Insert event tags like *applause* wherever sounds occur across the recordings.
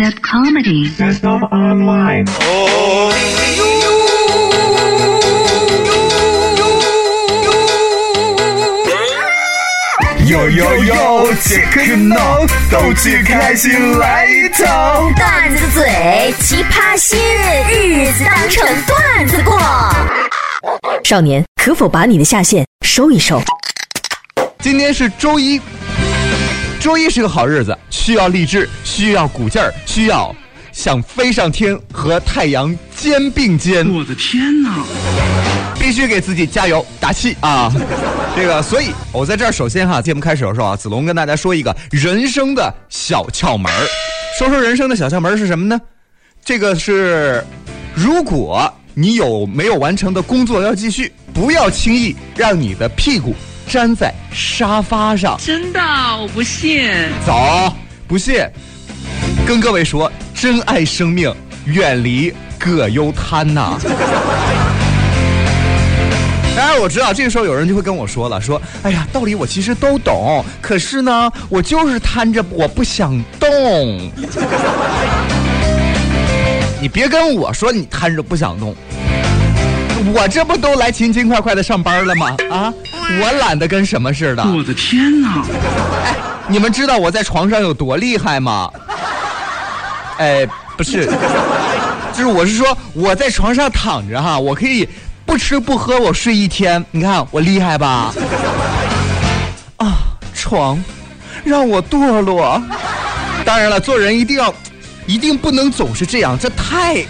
stand-up comedy. Stand up online. 呦呦呦，切克闹，逗趣开心来一套。段子嘴，奇葩心，日子当成段子过。少年，可否把你的下线收一收？今天是周一，周一是个好日子，需要励志，需要鼓劲儿，需要想飞上天和太阳肩并肩。我的天哪！必须给自己加油打气啊！*laughs* 这个，所以我在这儿首先哈，节目开始的时候啊，子龙跟大家说一个人生的小窍门儿。说说人生的小窍门是什么呢？这个是，如果你有没有完成的工作要继续，不要轻易让你的屁股粘在沙发上。真的，我不信。走，不信，跟各位说，珍爱生命，远离葛优瘫呐。当 *laughs* 然我知道，这个时候有人就会跟我说了，说，哎呀，道理我其实都懂，可是呢，我就是瘫着，我不想动。*laughs* 你别跟我说你瘫着不想动，我这不都来勤勤快快的上班了吗？啊，我懒得跟什么似的。我的天哪！你们知道我在床上有多厉害吗？哎，不是，就是我是说我在床上躺着哈，我可以不吃不喝我睡一天，你看我厉害吧？啊，床，让我堕落。当然了，做人一定要，一定不能总是这样，这太，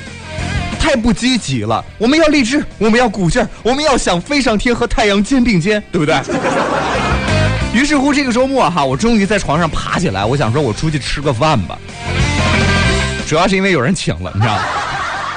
太不积极了。我们要励志，我们要鼓劲儿，我们要想飞上天和太阳肩并肩，对不对？*laughs* 于是乎，这个周末哈，我终于在床上爬起来，我想说，我出去吃个饭吧。主要是因为有人请了，你知道吗？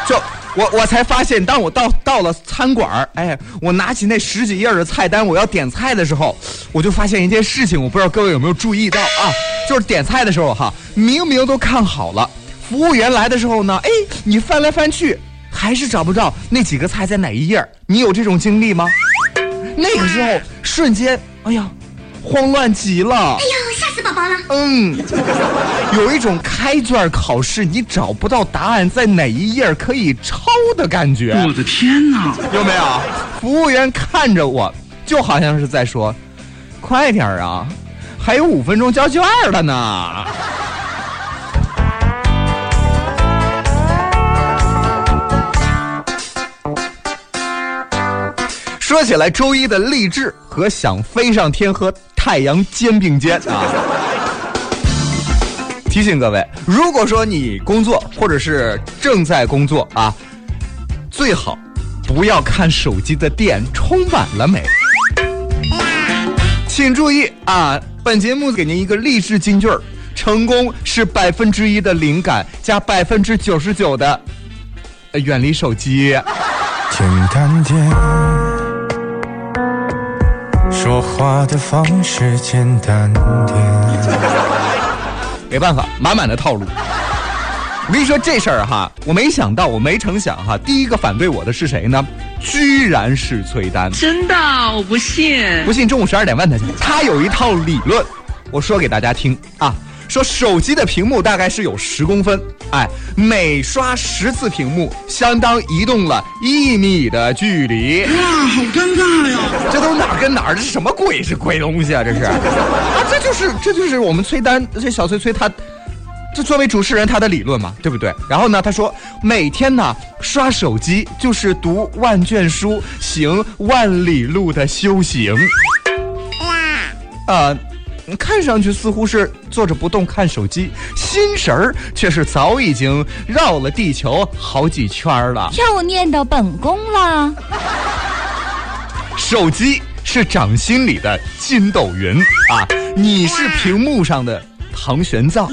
就我我才发现，当我到到了餐馆儿哎，我拿起那十几页的菜单，我要点菜的时候，我就发现一件事情，我不知道各位有没有注意到啊？就是点菜的时候哈，明明都看好了，服务员来的时候呢，哎，你翻来翻去，还是找不到那几个菜在哪一页你有这种经历吗？那个时候瞬间，哎呀，慌乱极了。哎呦，吓死宝宝了！嗯，有一种开卷考试你找不到答案在哪一页可以抄的感觉，我的天哪！有没有？服务员看着我，就好像是在说：“快点儿啊，还有五分钟交卷了呢。”说起来，周一的励志和想飞上天和太阳肩并肩啊。提醒各位，如果说你工作或者是正在工作啊，最好不要看手机的电充满了没。请注意啊，本节目给您一个励志金句儿：成功是百分之一的灵感加百分之九十九的远离手机。简单点，说话的方式简单点。没办法，满满的套路。我跟你说这事儿哈，我没想到，我没成想哈，第一个反对我的是谁呢？居然是崔丹。真的，我不信。不信中午十二点问他去。他有一套理论，我说给大家听啊。说手机的屏幕大概是有十公分，哎，每刷十次屏幕，相当移动了一米的距离。哇，好尴尬呀！这都哪儿跟哪儿？这是什么鬼？是鬼东西啊？这是啊，这就是这就是我们崔丹这小崔崔他，这作为主持人他的理论嘛，对不对？然后呢，他说每天呢刷手机就是读万卷书，行万里路的修行。哇啊。看上去似乎是坐着不动看手机，心神儿却是早已经绕了地球好几圈了。又念到本宫了。手机是掌心里的筋斗云啊，你是屏幕上的唐玄奘。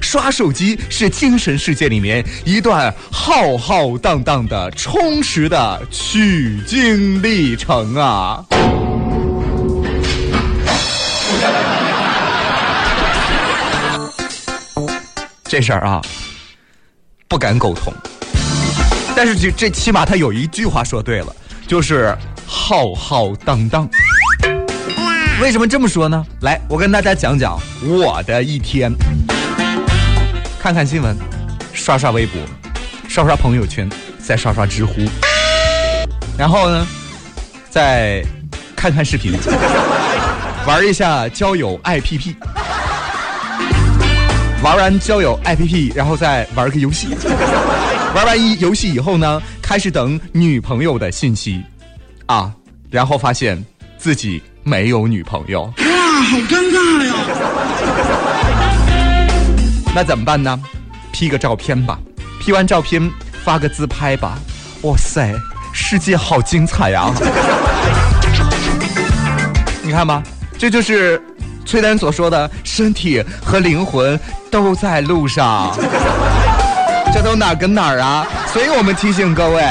刷手机是精神世界里面一段浩浩荡荡的充实的取经历程啊。这事儿啊，不敢苟同。但是这这起码他有一句话说对了，就是浩浩荡荡。为什么这么说呢？来，我跟大家讲讲我的一天。看看新闻，刷刷微博，刷刷朋友圈，再刷刷知乎，然后呢，再看看视频，玩一下交友 APP，玩完交友 APP，然后再玩个游戏，*laughs* 玩完一游戏以后呢，开始等女朋友的信息，啊，然后发现自己没有女朋友。哇，好尴尬呀！那怎么办呢？P 个照片吧，P 完照片发个自拍吧。哇塞，世界好精彩呀！*laughs* 你看吧，这就是崔丹所说的，身体和灵魂都在路上。*laughs* 这都哪儿跟哪儿啊？所以我们提醒各位，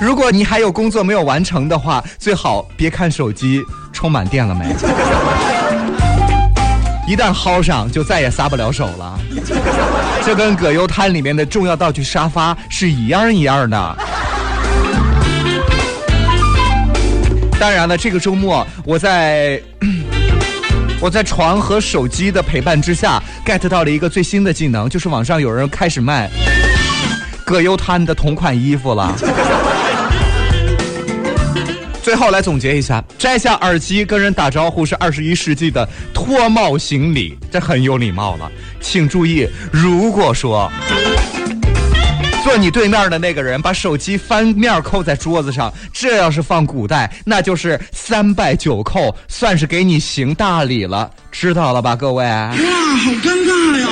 如果你还有工作没有完成的话，最好别看手机充满电了没。*laughs* 一旦薅上，就再也撒不了手了。这跟葛优瘫里面的重要道具沙发是一样一样的。当然了，这个周末我在 *coughs* 我在床和手机的陪伴之下，get 到了一个最新的技能，就是网上有人开始卖葛优瘫的同款衣服了。*laughs* 最后来总结一下：摘下耳机跟人打招呼是二十一世纪的脱帽行礼，这很有礼貌了。请注意，如果说坐你对面的那个人把手机翻面扣在桌子上，这要是放古代，那就是三拜九叩，算是给你行大礼了，知道了吧，各位？哇，好尴尬呀！